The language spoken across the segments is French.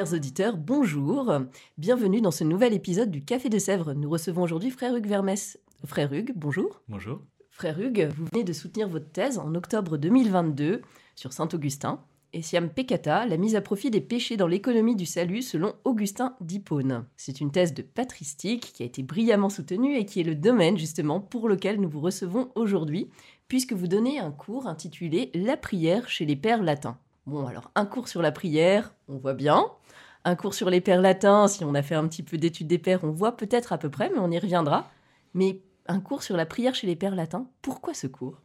Chers auditeurs, bonjour. Bienvenue dans ce nouvel épisode du Café de Sèvres. Nous recevons aujourd'hui Frère Hugues Vermès. Frère Hugues, bonjour. Bonjour. Frère Hugues, vous venez de soutenir votre thèse en octobre 2022 sur Saint-Augustin. Essiam Peccata, la mise à profit des péchés dans l'économie du salut selon Augustin d'Hippone. C'est une thèse de patristique qui a été brillamment soutenue et qui est le domaine justement pour lequel nous vous recevons aujourd'hui, puisque vous donnez un cours intitulé La prière chez les pères latins. Bon, alors un cours sur la prière, on voit bien. Un cours sur les pères latins, si on a fait un petit peu d'études des pères, on voit peut-être à peu près, mais on y reviendra. Mais un cours sur la prière chez les pères latins, pourquoi ce cours?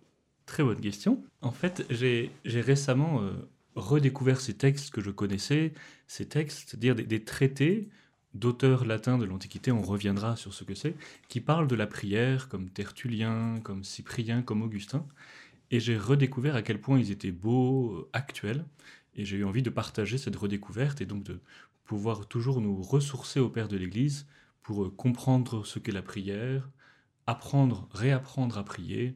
Très bonne question. En fait, j'ai récemment euh, redécouvert ces textes que je connaissais, ces textes, c'est-à-dire des, traités d'auteurs latins de l'Antiquité, on reviendra sur ce que c'est, qui parlent de la prière, comme Tertullien, comme Cyprien, comme Augustin. Et j'ai redécouvert à quel point ils étaient beaux, euh, actuels, et j'ai eu envie de partager cette redécouverte et donc de pouvoir toujours nous ressourcer au Père de l'Église pour euh, comprendre ce qu'est la prière, apprendre, réapprendre à prier.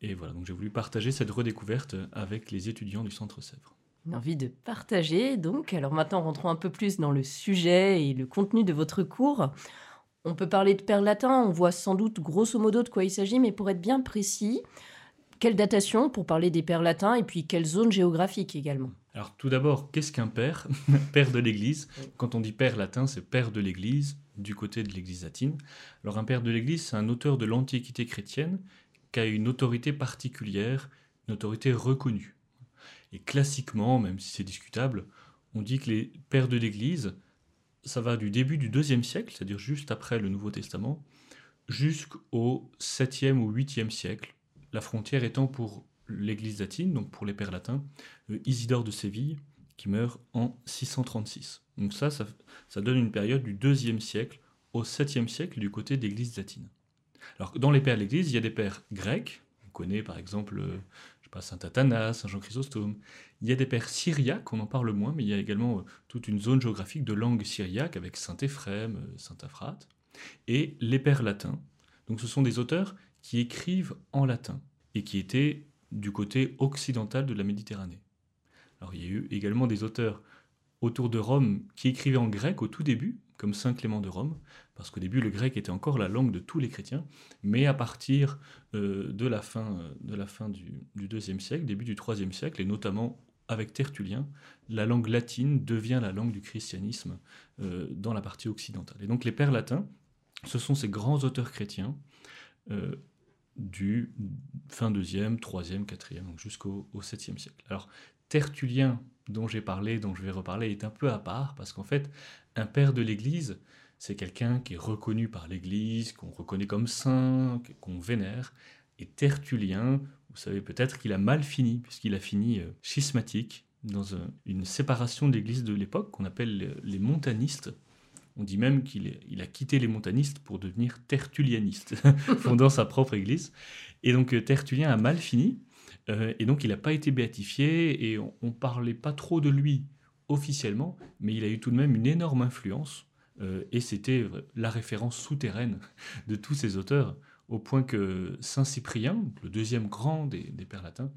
Et voilà, donc j'ai voulu partager cette redécouverte avec les étudiants du Centre Sèvres une envie de partager. Donc, alors maintenant, rentrons un peu plus dans le sujet et le contenu de votre cours. On peut parler de père latin, on voit sans doute grosso modo de quoi il s'agit, mais pour être bien précis, quelle datation pour parler des pères latins et puis quelle zone géographique également? Alors tout d'abord, qu'est-ce qu'un père Père de l'Église. Quand on dit père latin, c'est père de l'Église, du côté de l'Église latine. Alors un père de l'Église, c'est un auteur de l'Antiquité chrétienne qui a une autorité particulière, une autorité reconnue. Et classiquement, même si c'est discutable, on dit que les pères de l'Église, ça va du début du deuxième siècle, c'est-à-dire juste après le Nouveau Testament, jusqu'au 7e ou 8e siècle, la frontière étant pour l'Église latine, donc pour les pères latins, Isidore de Séville, qui meurt en 636. Donc ça, ça, donne une période du deuxième siècle au 7e siècle du côté d'Église latine. Alors dans les pères de l'Église, il y a des pères grecs, on connaît par exemple pas, Saint Athanas, Saint Jean Chrysostome. Il y a des pères syriaques, on en parle moins, mais il y a également euh, toute une zone géographique de langue syriaque avec Saint Éphrem, euh, Saint Aphrate, et les pères latins. Donc ce sont des auteurs qui écrivent en latin et qui étaient du côté occidental de la Méditerranée. Alors il y a eu également des auteurs autour de Rome qui écrivaient en grec au tout début, comme Saint Clément de Rome, parce qu'au début le grec était encore la langue de tous les chrétiens, mais à partir euh, de la fin, euh, de la fin du, IIe siècle, début du IIIe siècle, et notamment avec Tertullien, la langue latine devient la langue du christianisme euh, dans la partie occidentale. Et donc les pères latins, ce sont ces grands auteurs chrétiens du fin 2e, 3e, 4e, donc jusqu'au 7e siècle. Alors Tertullien, dont j'ai parlé, dont je vais reparler, est un peu à part, parce qu'en fait, un père de l'Église, c'est quelqu'un qui est reconnu par l'Église, qu'on reconnaît comme saint, qu'on vénère. Et Tertullien, vous savez peut-être qu'il a mal fini, puisqu'il a fini euh, schismatique, dans une séparation de l'Église de l'époque qu'on appelle les montanistes. On dit même qu'il a quitté les montanistes pour devenir tertullianiste, fondant sa propre Église. Et donc euh, Tertullien a mal fini, euh, et donc il n'a pas été béatifié, et on ne parlait pas trop de lui officiellement, mais il a eu tout de même une énorme influence, euh, et c'était la référence souterraine de tous ces auteurs, au point que Saint Cyprien, le deuxième grand des, pères latins,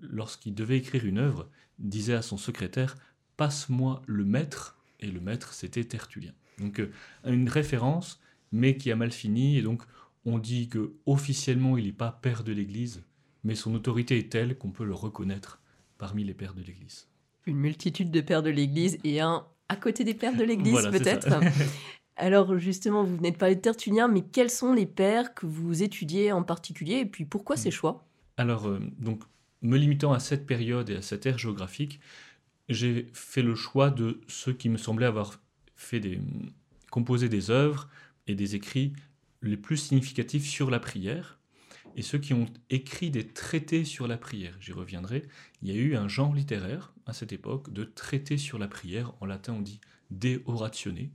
lorsqu'il devait écrire une œuvre, disait à son secrétaire Passe-moi le maître, et le maître c'était Tertullien. Donc euh, une référence, mais qui a mal fini, et donc on dit que officiellement il n'est pas père de l'Église, mais son autorité est telle qu'on peut le reconnaître parmi les pères de l'Église. Une multitude de pères de l'Église et un à côté des pères de l'Église peut-être. Alors justement, vous venez de parler de Tertullien, mais quels sont les pères que vous étudiez en particulier et puis pourquoi ces choix? Alors, euh, donc, me limitant à cette période et à cette ère géographique, j'ai fait le choix de ceux qui me semblaient avoir fait des, composé des œuvres et des écrits les plus significatifs sur la prière. et ceux qui ont écrit des traités sur la prière. J'y reviendrai. Il y a eu un genre littéraire à cette époque de traités sur la prière. En latin, on dit de oratione.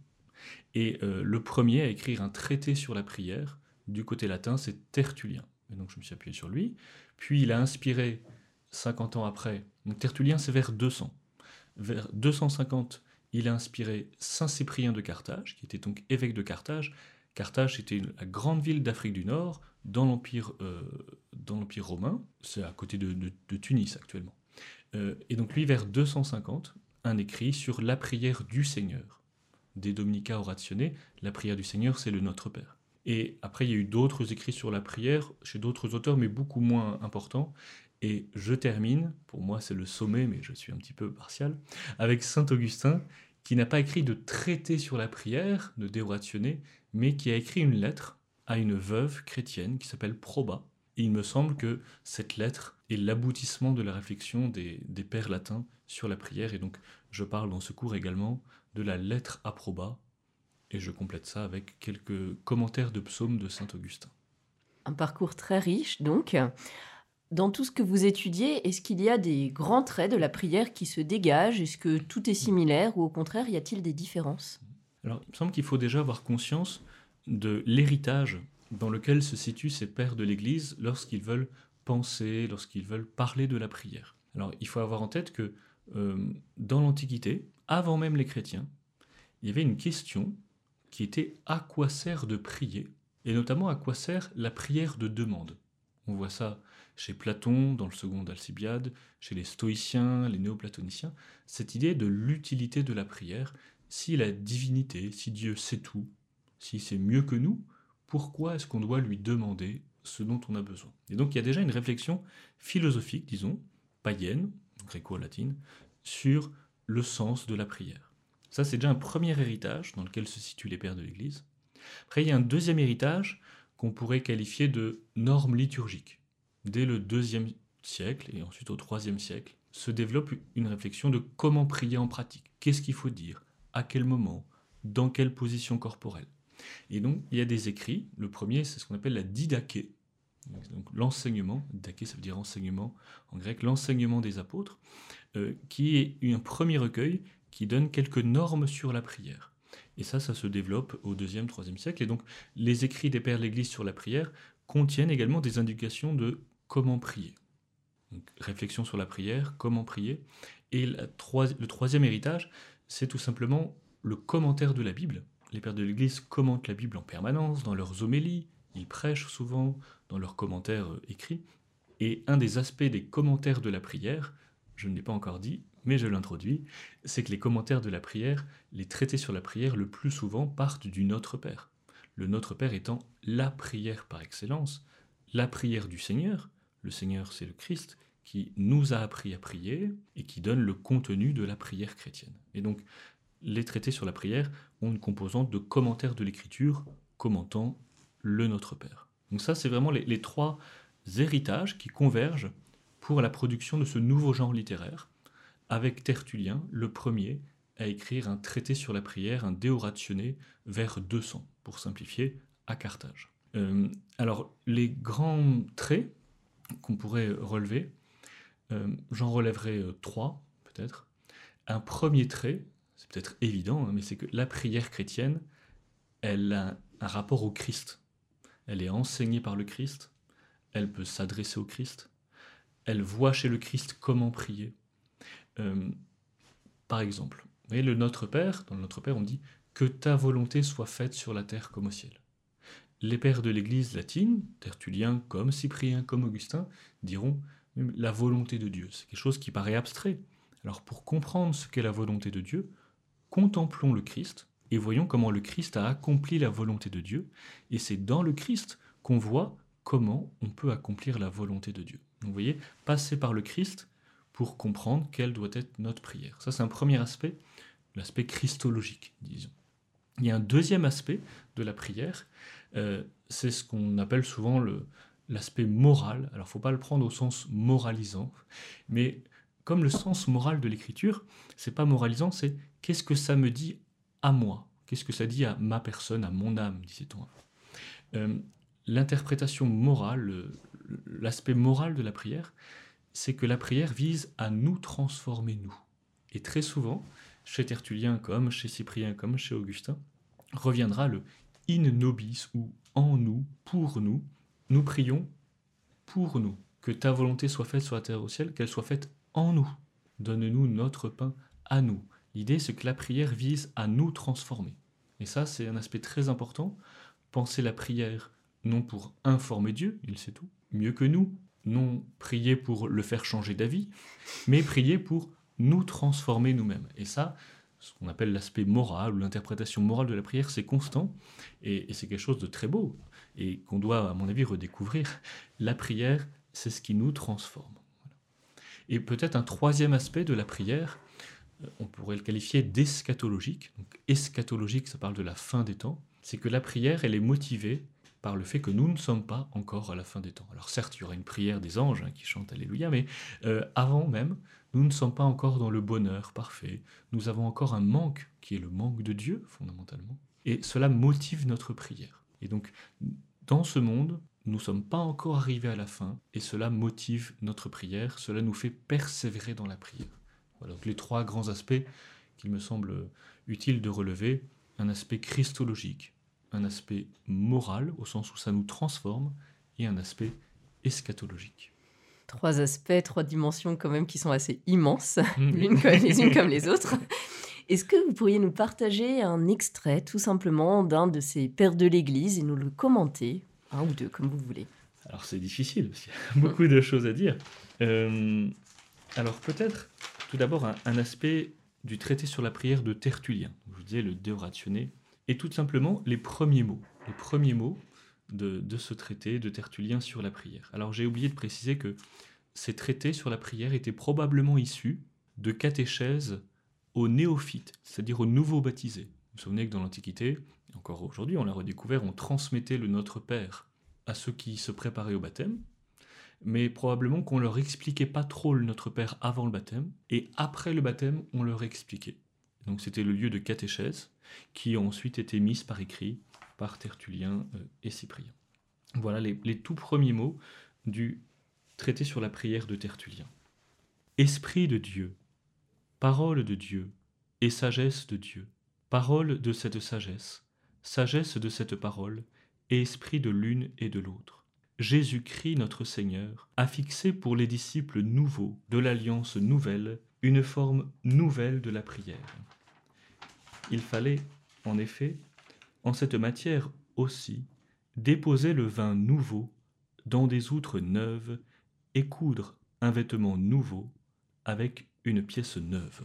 Et euh, le premier à écrire un traité sur la prière, du côté latin, c'est Tertullien. Et donc je me suis appuyé sur lui. Puis il a inspiré, 50 ans après, donc Tertullien c'est vers 200. Vers 250, il a inspiré Saint Cyprien de Carthage, qui était donc évêque de Carthage. Carthage était la grande ville d'Afrique du Nord, dans l'Empire euh, romain. C'est à côté de, Tunis actuellement. Euh, et donc lui, vers 250, un écrit sur la prière du Seigneur. Des Dominica Oratione, la prière du Seigneur, c'est le Notre Père. Et après, il y a eu d'autres écrits sur la prière chez d'autres auteurs, mais beaucoup moins importants. Et je termine, pour moi c'est le sommet, mais je suis un petit peu partial, avec Saint Augustin, qui n'a pas écrit de traité sur la prière, de déorationné, mais qui a écrit une lettre à une veuve chrétienne qui s'appelle Proba. Et il me semble que cette lettre est l'aboutissement de la réflexion des, des, pères latins sur la prière. Et donc, je parle dans ce cours également de la lettre à Proba. Et je complète ça avec quelques commentaires de psaumes de saint Augustin. Un parcours très riche, donc. Dans tout ce que vous étudiez, est-ce qu'il y a des grands traits de la prière qui se dégagent? Est-ce que tout est similaire ou au contraire, y a-t-il des différences? Il me semble qu'il faut déjà avoir conscience de l'héritage dans lequel se situent ces pères de l'Église lorsqu'ils veulent penser, lorsqu'ils veulent parler de la prière. Alors, il faut avoir en tête que euh, dans l'Antiquité, avant même les chrétiens, il y avait une question qui était à quoi sert de prier, et notamment à quoi sert la prière de demande? On voit ça chez Platon, dans le second Alcibiade, chez les stoïciens, les néoplatoniciens, cette idée de l'utilité de la prière. Si la divinité, si Dieu sait tout, si c'est mieux que nous, pourquoi est-ce qu'on doit lui demander ce dont on a besoin? Et donc il y a déjà une réflexion philosophique, disons, païenne, gréco-latine, sur le sens de la prière. Ça, c'est déjà un premier héritage dans lequel se situent les pères de l'Église. Après, il y a un deuxième héritage qu'on pourrait qualifier de normes liturgiques dès le deuxième siècle et ensuite au troisième siècle, se développe une réflexion de comment prier en pratique. Qu'est-ce qu'il faut dire? À quel moment? Dans quelle position corporelle? Et donc, il y a des écrits. Le premier, c'est ce qu'on appelle la didaké, donc l'enseignement, didaké ça veut dire enseignement en grec, l'enseignement des apôtres, euh, qui est un premier recueil qui donne quelques normes sur la prière. Et ça, ça se développe au deuxième, troisième siècle. Et donc, les écrits des pères de l'Église sur la prière contiennent également des indications de comment prier. réflexion sur la prière, comment prier. Et le troisième héritage, c'est tout simplement le commentaire de la Bible. Les pères de l'Église commentent la Bible en permanence, dans leurs homélies, ils prêchent souvent, dans leurs commentaires euh, écrits. Et un des aspects des commentaires de la prière, je ne l'ai pas encore dit, mais je l'introduis, c'est que les commentaires de la prière, les traités sur la prière, le plus souvent partent du Notre Père. Le Notre Père étant la prière par excellence, la prière du Seigneur, le Seigneur, c'est le Christ qui nous a appris à prier et qui donne le contenu de la prière chrétienne. Et donc, les traités sur la prière ont une composante de commentaire de l'écriture commentant le Notre Père. Donc ça, c'est vraiment les, trois héritages qui convergent pour la production de ce nouveau genre littéraire, avec Tertullien, le premier à écrire un traité sur la prière, un De vers 200, pour simplifier, à Carthage. Euh, alors, les grands traits qu'on pourrait relever. Euh, j'en relèverai euh, trois, peut-être. Un premier trait, c'est peut-être évident, hein, mais c'est que la prière chrétienne, elle a un rapport au Christ. Elle est enseignée par le Christ, elle peut s'adresser au Christ, elle voit chez le Christ comment prier. Euh, par exemple, vous voyez, le Notre Père, dans le Notre Père, on dit que ta volonté soit faite sur la terre comme au ciel les pères de l'Église latine, Tertullien comme Cyprien comme Augustin, diront la volonté de Dieu. C'est quelque chose qui paraît abstrait. Alors pour comprendre ce qu'est la volonté de Dieu, contemplons le Christ et voyons comment le Christ a accompli la volonté de Dieu. Et c'est dans le Christ qu'on voit comment on peut accomplir la volonté de Dieu. Donc vous voyez, passer par le Christ pour comprendre quelle doit être notre prière. Ça c'est un premier aspect, l'aspect christologique, disons. Il y a un deuxième aspect de la prière euh, c'est ce qu'on appelle souvent l'aspect moral. Alors, faut pas le prendre au sens moralisant, mais comme le sens moral de l'écriture, c'est pas moralisant, c'est qu'est-ce que ça me dit à moi? Qu'est-ce que ça dit à ma personne, à mon âme, disait-on. Euh, l'interprétation morale, l'aspect moral de la prière, c'est que la prière vise à nous transformer, nous. Et très souvent, chez Tertullien comme chez Cyprien comme chez Augustin, reviendra le in nobis ou en nous, pour nous. Nous prions pour nous. Que ta volonté soit faite sur la terre au ciel, qu'elle soit faite en nous. Donne-nous notre pain à nous. L'idée, c'est que la prière vise à nous transformer. Et ça, c'est un aspect très important. Penser la prière non pour informer Dieu, il sait tout, mieux que nous, non prier pour le faire changer d'avis, mais prier pour nous transformer nous-mêmes. Et ça, ce qu'on appelle l'aspect moral ou l'interprétation morale de la prière, c'est constant et, c'est quelque chose de très beau et qu'on doit, à mon avis, redécouvrir. La prière, c'est ce qui nous transforme. Et peut-être un troisième aspect de la prière, euh, on pourrait le qualifier d'eschatologique. Eschatologique, ça parle de la fin des temps. C'est que la prière, elle est motivée par le fait que nous ne sommes pas encore à la fin des temps. Alors certes, il y aura une prière des anges hein, qui chantent Alléluia, mais euh, avant même, nous ne sommes pas encore dans le bonheur parfait. Nous avons encore un manque qui est le manque de Dieu, fondamentalement. Et cela motive notre prière. Et donc, dans ce monde, nous ne sommes pas encore arrivés à la fin, et cela motive notre prière, cela nous fait persévérer dans la prière. Voilà donc les trois grands aspects qu'il me semble utile de relever. Un aspect christologique, un aspect moral, au sens où ça nous transforme, et un aspect eschatologique. Trois aspects, trois dimensions quand même qui sont assez immenses, mm. l'une comme les unes comme les autres. Est-ce que vous pourriez nous partager un extrait tout simplement d'un de ces pères de l'Église et nous le commenter, un ou deux comme vous voulez? Alors c'est difficile, parce qu'il y a beaucoup de choses à dire. Euh, alors peut-être tout d'abord un, aspect du traité sur la prière de Tertullien, je vous disais le De Ratione, et tout simplement les premiers mots. Les premiers mots de, ce traité de Tertullien sur la prière. Alors j'ai oublié de préciser que ces traités sur la prière étaient probablement issus de catéchèses aux néophytes, c'est-à-dire aux nouveaux baptisés. Vous vous souvenez que dans l'Antiquité, encore aujourd'hui on l'a redécouvert, on transmettait le Notre Père à ceux qui se préparaient au baptême, mais probablement qu'on leur expliquait pas trop le Notre Père avant le baptême, et après le baptême on leur expliquait. Donc c'était le lieu de catéchèse qui ont ensuite été mises par écrit par Tertullien euh, et Cyprien. Voilà les, les tout premiers mots du traité sur la prière de Tertullien. Esprit de Dieu, parole de Dieu et sagesse de Dieu, parole de cette sagesse, sagesse de cette parole et esprit de l'une et de l'autre. Jésus-Christ notre Seigneur a fixé pour les disciples nouveaux de l'alliance nouvelle une forme nouvelle de la prière. Il fallait, en effet, en cette matière aussi, déposer le vin nouveau dans des outres neuves et coudre un vêtement nouveau avec une pièce neuve.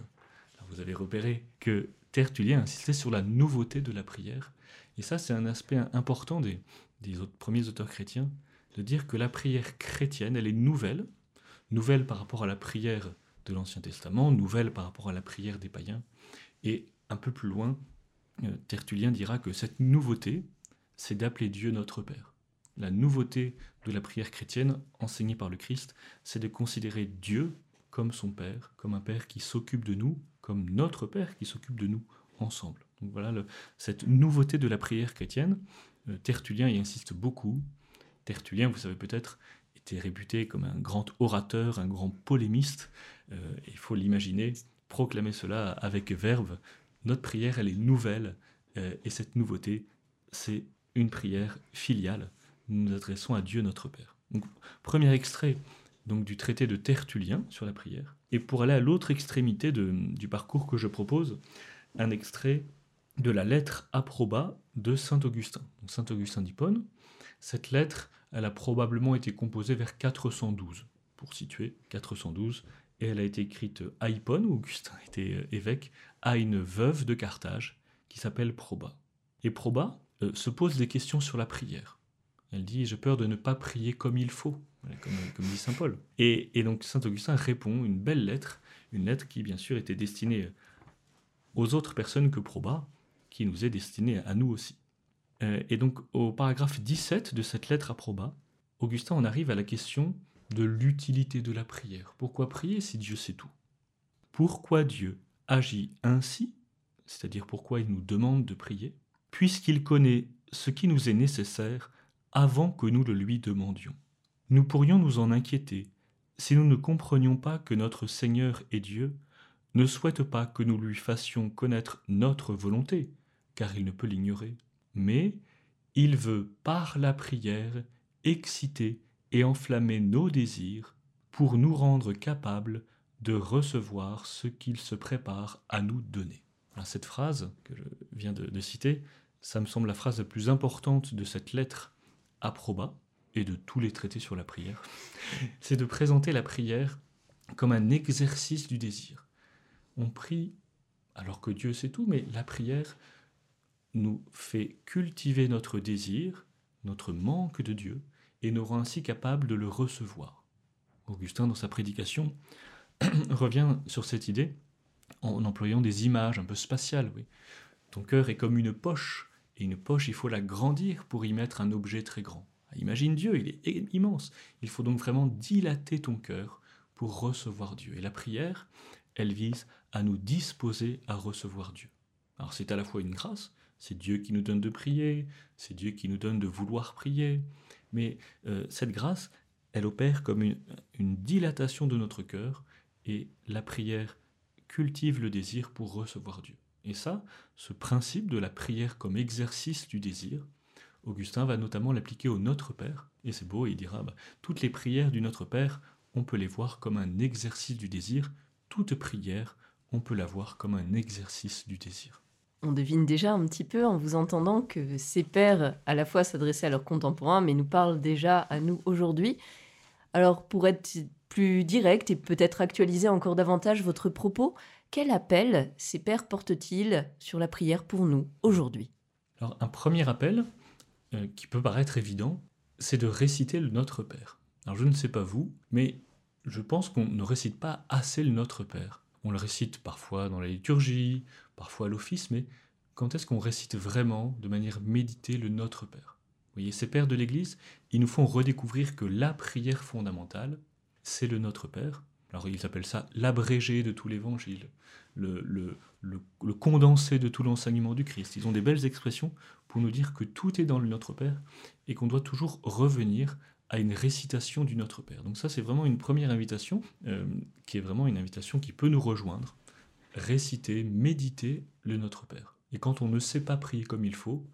vous allez repérer que Tertullien insistait sur la nouveauté de la prière, et ça c'est un aspect important des, des autres, premiers auteurs chrétiens, de dire que la prière chrétienne, elle est nouvelle, nouvelle par rapport à la prière de l'Ancien Testament, nouvelle par rapport à la prière des païens, et un peu plus loin, Tertullien dira que cette nouveauté, c'est d'appeler Dieu notre Père. La nouveauté de la prière chrétienne enseignée par le Christ, c'est de considérer Dieu comme son Père, comme un Père qui s'occupe de nous, comme notre Père qui s'occupe de nous ensemble. Donc voilà cette nouveauté de la prière chrétienne. Euh, Tertullien y insiste beaucoup. Tertullien, vous savez peut-être, était réputé comme un grand orateur, un grand polémiste. Euh, il faut l'imaginer, proclamer cela avec verve notre prière, elle est nouvelle, euh, et cette nouveauté, c'est une prière filiale. Nous nous adressons à Dieu notre Père. premier extrait donc du traité de Tertullien sur la prière. Et pour aller à l'autre extrémité du parcours que je propose, un extrait de la lettre approba de Saint Augustin. Saint Augustin d'Hippone. Cette lettre, elle a probablement été composée vers 412, pour situer 412, et elle a été écrite à Hippone, où Augustin était euh, évêque, à une veuve de Carthage qui s'appelle Proba. Et Proba euh, se pose des questions sur la prière. Elle dit J'ai peur de ne pas prier comme il faut, comme, dit saint Paul. Et, donc saint Augustin répond une belle lettre, une lettre qui bien sûr était destinée aux autres personnes que Proba, qui nous est destinée à nous aussi. Euh, et donc au paragraphe 17 de cette lettre à Proba, Augustin en arrive à la question de l'utilité de la prière. Pourquoi prier si Dieu sait tout? Pourquoi Dieu? Agit ainsi, c'est-à-dire pourquoi il nous demande de prier, puisqu'il connaît ce qui nous est nécessaire avant que nous le lui demandions. Nous pourrions nous en inquiéter si nous ne comprenions pas que notre Seigneur et Dieu ne souhaite pas que nous lui fassions connaître notre volonté, car il ne peut l'ignorer, mais il veut, par la prière, exciter et enflammer nos désirs pour nous rendre capables de recevoir ce qu'il se prépare à nous donner. cette phrase que je viens de, citer, ça me semble la phrase la plus importante de cette lettre à Proba et de tous les traités sur la prière. C'est de présenter la prière comme un exercice du désir. On prie alors que Dieu sait tout, mais la prière nous fait cultiver notre désir, notre manque de Dieu, et nous rend ainsi capables de le recevoir. Augustin, dans sa prédication, revient sur cette idée en employant des images un peu spatiales. Oui. Ton cœur est comme une poche, et une poche, il faut la grandir pour y mettre un objet très grand. Imagine Dieu, il est immense. Il faut donc vraiment dilater ton cœur pour recevoir Dieu. Et la prière, elle vise à nous disposer à recevoir Dieu. Alors c'est à la fois une grâce, c'est Dieu qui nous donne de prier, c'est Dieu qui nous donne de vouloir prier, mais euh, cette grâce, elle opère comme une dilatation de notre cœur et la prière cultive le désir pour recevoir Dieu. Et ça, ce principe de la prière comme exercice du désir, Augustin va notamment l'appliquer au Notre Père, et c'est beau, il dira, bah, toutes les prières du Notre Père, on peut les voir comme un exercice du désir, toute prière, on peut la voir comme un exercice du désir. On devine déjà un petit peu en vous entendant que ces pères à la fois s'adressaient à leurs contemporains, mais nous parlent déjà à nous aujourd'hui. Alors pour être plus direct et peut-être actualiser encore davantage votre propos, quel appel ces pères portent-ils sur la prière pour nous aujourd'hui? Alors un premier appel, euh, qui peut paraître évident, c'est de réciter le Notre Père. Alors je ne sais pas vous, mais je pense qu'on ne récite pas assez le Notre Père. On le récite parfois dans la liturgie, parfois à l'office, mais quand est-ce qu'on récite vraiment, de manière méditée, le Notre Père? Vous voyez, ces pères de l'Église, ils nous font redécouvrir que la prière fondamentale, c'est le Notre Père. Alors ils appellent ça l'abrégé de tout l'Évangile, le, condensé de tout l'enseignement du Christ. Ils ont des belles expressions pour nous dire que tout est dans le Notre Père et qu'on doit toujours revenir à une récitation du Notre Père. Donc ça c'est vraiment une première invitation, euh, qui est vraiment une invitation qui peut nous rejoindre. Réciter, méditer le Notre Père. Et quand on ne sait pas prier comme il faut,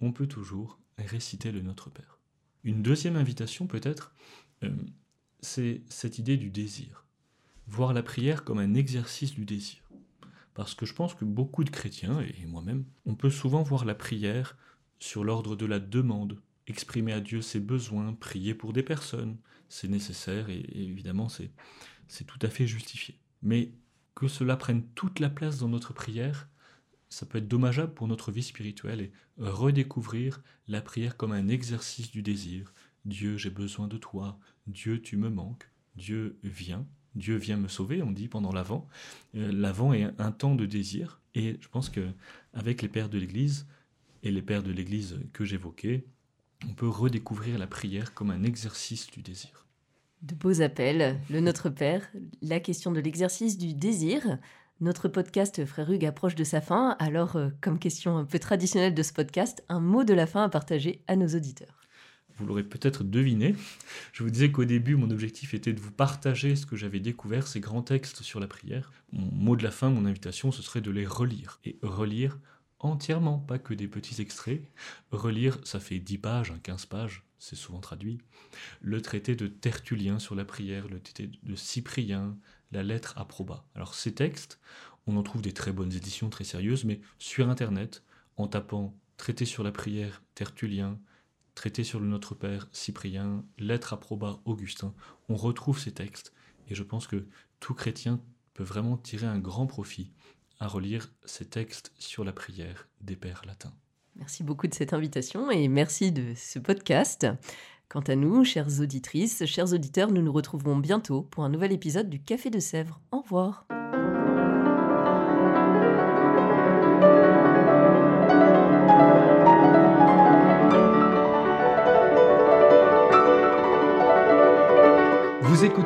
on peut toujours réciter le Notre Père. Une deuxième invitation peut-être, euh, c'est cette idée du désir. Voir la prière comme un exercice du désir. Parce que je pense que beaucoup de chrétiens, et moi-même, on peut souvent voir la prière sur l'ordre de la demande, exprimer à Dieu ses besoins, prier pour des personnes. C'est nécessaire et, évidemment c'est, c'est tout à fait justifié. Mais que cela prenne toute la place dans notre prière, ça peut être dommageable pour notre vie spirituelle et redécouvrir la prière comme un exercice du désir, Dieu, j'ai besoin de toi. Dieu, tu me manques. Dieu vient. Dieu vient me sauver, on dit pendant l'Avent. Euh, L'Avent est un temps de désir. Et je pense que avec les pères de l'Église et les pères de l'Église que j'évoquais, on peut redécouvrir la prière comme un exercice du désir. De beaux appels, le Notre Père, la question de l'exercice du désir. Notre podcast Frère Hugues approche de sa fin, alors euh, comme question un peu traditionnelle de ce podcast, un mot de la fin à partager à nos auditeurs vous l'aurez peut-être deviné. Je vous disais qu'au début, mon objectif était de vous partager ce que j'avais découvert, ces grands textes sur la prière. Mon mot de la fin, mon invitation, ce serait de les relire. Et relire entièrement, pas que des petits extraits. Relire, ça fait 10 pages, 15 hein, pages, c'est souvent traduit. Le traité de Tertullien sur la prière, le traité de Cyprien, la lettre à Proba. Alors ces textes, on en trouve des très bonnes éditions, très sérieuses, mais sur Internet, en tapant traité sur la prière, Tertullien, traité sur le Notre Père, Cyprien, lettre à proba, Augustin, on retrouve ces textes, et je pense que tout chrétien peut vraiment tirer un grand profit à relire ces textes sur la prière des pères latins. Merci beaucoup de cette invitation et merci de ce podcast. Quant à nous, chères auditrices, chers auditeurs, nous nous retrouverons bientôt pour un nouvel épisode du Café de Sèvres. Au revoir.